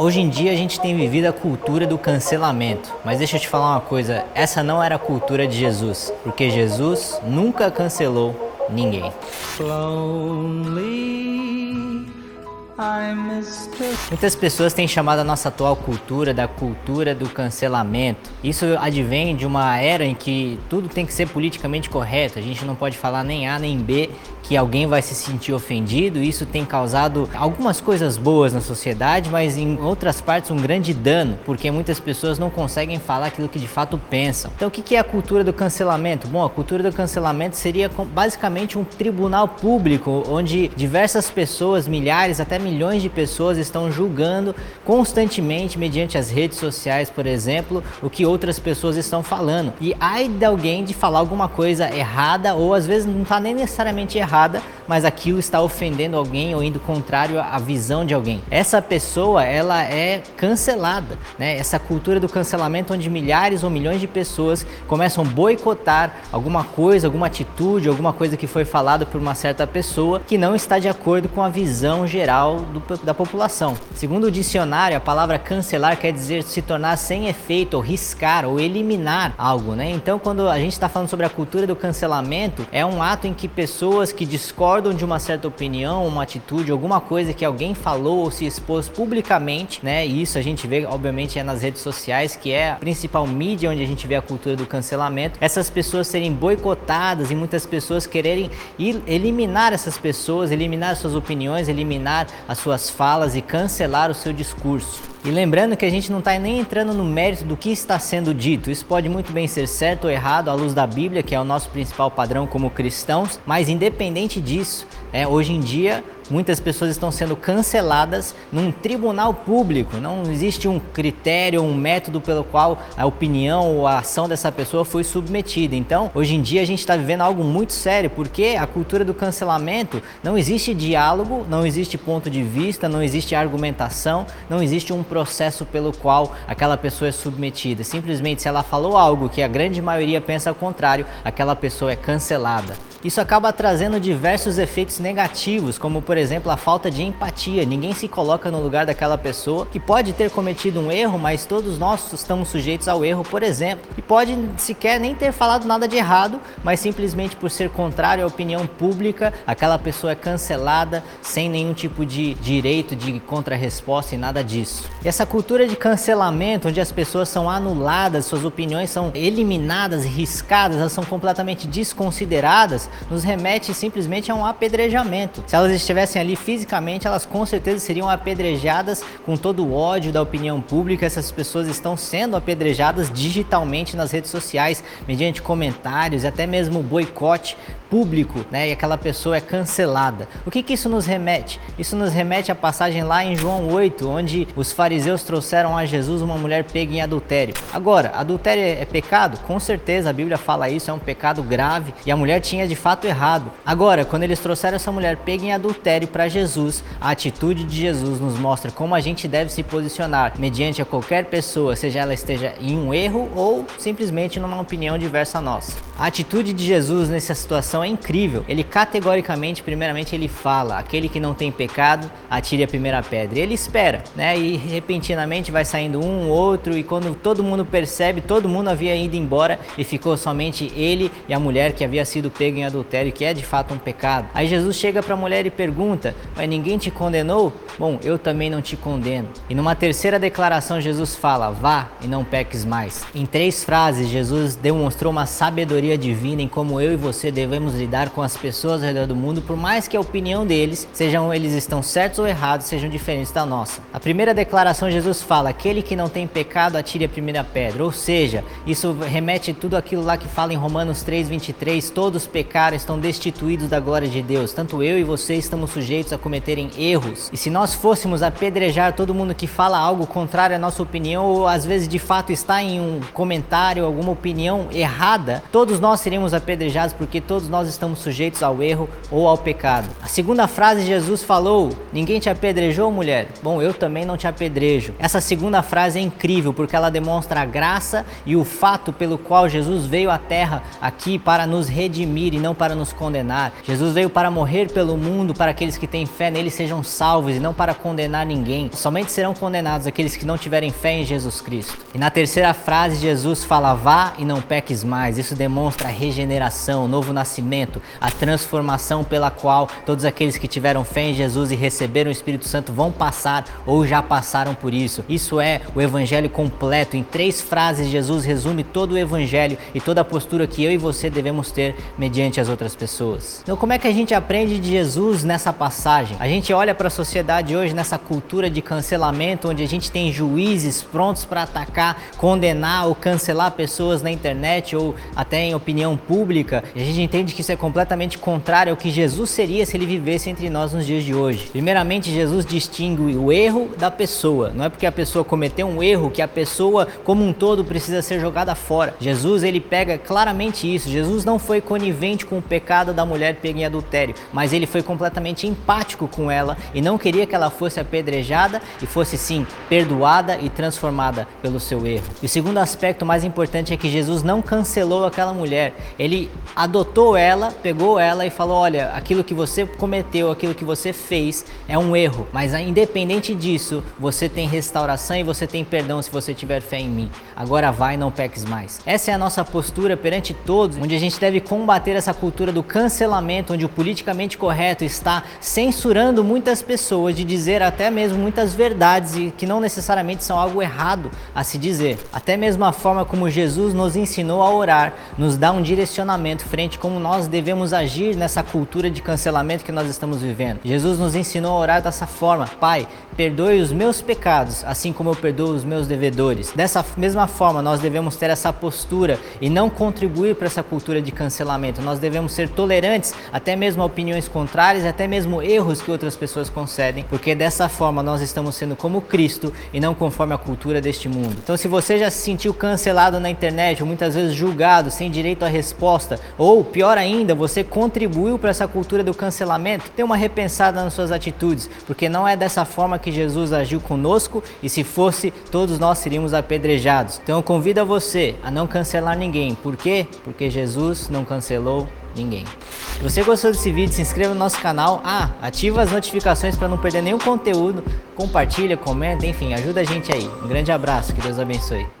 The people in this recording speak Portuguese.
Hoje em dia a gente tem vivido a cultura do cancelamento, mas deixa eu te falar uma coisa: essa não era a cultura de Jesus, porque Jesus nunca cancelou ninguém. Lonely. Muitas pessoas têm chamado a nossa atual cultura da cultura do cancelamento. Isso advém de uma era em que tudo tem que ser politicamente correto. A gente não pode falar nem A nem B que alguém vai se sentir ofendido. Isso tem causado algumas coisas boas na sociedade, mas em outras partes um grande dano, porque muitas pessoas não conseguem falar aquilo que de fato pensam. Então, o que é a cultura do cancelamento? Bom, a cultura do cancelamento seria basicamente um tribunal público onde diversas pessoas, milhares, até milhões de pessoas estão julgando constantemente, mediante as redes sociais, por exemplo, o que outras pessoas estão falando. E ai de alguém de falar alguma coisa errada, ou às vezes não está nem necessariamente errada, mas aquilo está ofendendo alguém ou indo contrário à visão de alguém. Essa pessoa, ela é cancelada, né? Essa cultura do cancelamento onde milhares ou milhões de pessoas começam a boicotar alguma coisa, alguma atitude, alguma coisa que foi falada por uma certa pessoa que não está de acordo com a visão geral do, da população. Segundo o dicionário, a palavra cancelar quer dizer se tornar sem efeito, ou riscar, ou eliminar algo, né? Então, quando a gente está falando sobre a cultura do cancelamento, é um ato em que pessoas que discordam de uma certa opinião, uma atitude, alguma coisa que alguém falou ou se expôs publicamente, né? E isso a gente vê, obviamente, é nas redes sociais, que é a principal mídia onde a gente vê a cultura do cancelamento. Essas pessoas serem boicotadas e muitas pessoas quererem eliminar essas pessoas, eliminar suas opiniões, eliminar as suas falas e cancelar o seu discurso. E lembrando que a gente não está nem entrando no mérito do que está sendo dito. Isso pode muito bem ser certo ou errado à luz da Bíblia, que é o nosso principal padrão como cristãos, mas independente disso, é, hoje em dia muitas pessoas estão sendo canceladas num tribunal público. Não existe um critério, um método pelo qual a opinião ou a ação dessa pessoa foi submetida. Então, hoje em dia a gente está vivendo algo muito sério, porque a cultura do cancelamento não existe diálogo, não existe ponto de vista, não existe argumentação, não existe um processo pelo qual aquela pessoa é submetida. Simplesmente se ela falou algo que a grande maioria pensa ao contrário, aquela pessoa é cancelada. Isso acaba trazendo diversos efeitos negativos, como por exemplo a falta de empatia. Ninguém se coloca no lugar daquela pessoa que pode ter cometido um erro, mas todos nós estamos sujeitos ao erro, por exemplo, e pode sequer nem ter falado nada de errado, mas simplesmente por ser contrário à opinião pública, aquela pessoa é cancelada sem nenhum tipo de direito de contra-resposta e nada disso. E essa cultura de cancelamento, onde as pessoas são anuladas, suas opiniões são eliminadas, riscadas, elas são completamente desconsideradas, nos remete simplesmente a um apedrejamento. Se elas estivessem ali fisicamente, elas com certeza seriam apedrejadas com todo o ódio da opinião pública. Essas pessoas estão sendo apedrejadas digitalmente nas redes sociais, mediante comentários, até mesmo boicote público, né? E aquela pessoa é cancelada. O que que isso nos remete? Isso nos remete à passagem lá em João 8, onde os fariseus trouxeram a Jesus uma mulher pega em adultério. Agora, adultério é pecado? Com certeza, a Bíblia fala isso, é um pecado grave e a mulher tinha de fato errado. Agora, quando eles trouxeram essa mulher pega em adultério para Jesus, a atitude de Jesus nos mostra como a gente deve se posicionar mediante a qualquer pessoa, seja ela esteja em um erro ou simplesmente numa opinião diversa à nossa. A atitude de Jesus nessa situação é incrível. Ele categoricamente, primeiramente, ele fala: aquele que não tem pecado, atire a primeira pedra. E ele espera, né? E repentinamente vai saindo um, outro, e quando todo mundo percebe, todo mundo havia ido embora e ficou somente ele e a mulher que havia sido pego em adultério, que é de fato um pecado. Aí Jesus chega para a mulher e pergunta: Mas ninguém te condenou? Bom, eu também não te condeno. E numa terceira declaração, Jesus fala: Vá e não peques mais. Em três frases, Jesus demonstrou uma sabedoria divina em como eu e você devemos lidar com as pessoas ao redor do mundo, por mais que a opinião deles, sejam eles estão certos ou errados, sejam diferentes da nossa. A primeira declaração Jesus fala: aquele que não tem pecado atire a primeira pedra. Ou seja, isso remete tudo aquilo lá que fala em Romanos 3:23, todos pecaram, estão destituídos da glória de Deus. Tanto eu e você estamos sujeitos a cometerem erros. E se nós fôssemos apedrejar todo mundo que fala algo contrário à nossa opinião ou às vezes de fato está em um comentário alguma opinião errada, todos nós seríamos apedrejados porque todos nós estamos sujeitos ao erro ou ao pecado. A segunda frase Jesus falou: Ninguém te apedrejou, mulher? Bom, eu também não te apedrejo. Essa segunda frase é incrível porque ela demonstra a graça e o fato pelo qual Jesus veio à terra aqui para nos redimir e não não para nos condenar. Jesus veio para morrer pelo mundo, para aqueles que têm fé nele sejam salvos e não para condenar ninguém. Somente serão condenados aqueles que não tiverem fé em Jesus Cristo. E na terceira frase, Jesus fala: Vá e não peques mais. Isso demonstra a regeneração, o novo nascimento, a transformação pela qual todos aqueles que tiveram fé em Jesus e receberam o Espírito Santo vão passar ou já passaram por isso. Isso é o Evangelho completo. Em três frases, Jesus resume todo o Evangelho e toda a postura que eu e você devemos ter mediante as outras pessoas. Então, como é que a gente aprende de Jesus nessa passagem? A gente olha para a sociedade hoje nessa cultura de cancelamento, onde a gente tem juízes prontos para atacar, condenar ou cancelar pessoas na internet ou até em opinião pública. E a gente entende que isso é completamente contrário ao que Jesus seria se ele vivesse entre nós nos dias de hoje. Primeiramente, Jesus distingue o erro da pessoa. Não é porque a pessoa cometeu um erro que a pessoa como um todo precisa ser jogada fora. Jesus ele pega claramente isso. Jesus não foi conivente com o pecado da mulher pega em adultério, mas ele foi completamente empático com ela e não queria que ela fosse apedrejada e fosse sim perdoada e transformada pelo seu erro. E o segundo aspecto mais importante é que Jesus não cancelou aquela mulher. Ele adotou ela, pegou ela e falou: "Olha, aquilo que você cometeu, aquilo que você fez é um erro, mas independente disso, você tem restauração e você tem perdão se você tiver fé em mim. Agora vai, não peques mais." Essa é a nossa postura perante todos, onde a gente deve combater essa cultura do cancelamento, onde o politicamente correto está censurando muitas pessoas de dizer até mesmo muitas verdades e que não necessariamente são algo errado a se dizer. Até mesmo a forma como Jesus nos ensinou a orar nos dá um direcionamento frente como nós devemos agir nessa cultura de cancelamento que nós estamos vivendo. Jesus nos ensinou a orar dessa forma: Pai, perdoe os meus pecados, assim como eu perdoo os meus devedores. Dessa mesma forma, nós devemos ter essa postura e não contribuir para essa cultura de cancelamento. Nós devemos ser tolerantes até mesmo a opiniões contrárias, até mesmo erros que outras pessoas concedem, porque dessa forma nós estamos sendo como Cristo e não conforme a cultura deste mundo. Então, se você já se sentiu cancelado na internet, ou muitas vezes julgado, sem direito à resposta, ou pior ainda, você contribuiu para essa cultura do cancelamento, dê uma repensada nas suas atitudes, porque não é dessa forma que Jesus agiu conosco e se fosse, todos nós seríamos apedrejados. Então eu convido a você a não cancelar ninguém. Por quê? Porque Jesus não cancelou ninguém. Se você gostou desse vídeo, se inscreva no nosso canal. Ah, ativa as notificações para não perder nenhum conteúdo. Compartilha, comenta, enfim, ajuda a gente aí. Um grande abraço, que Deus abençoe.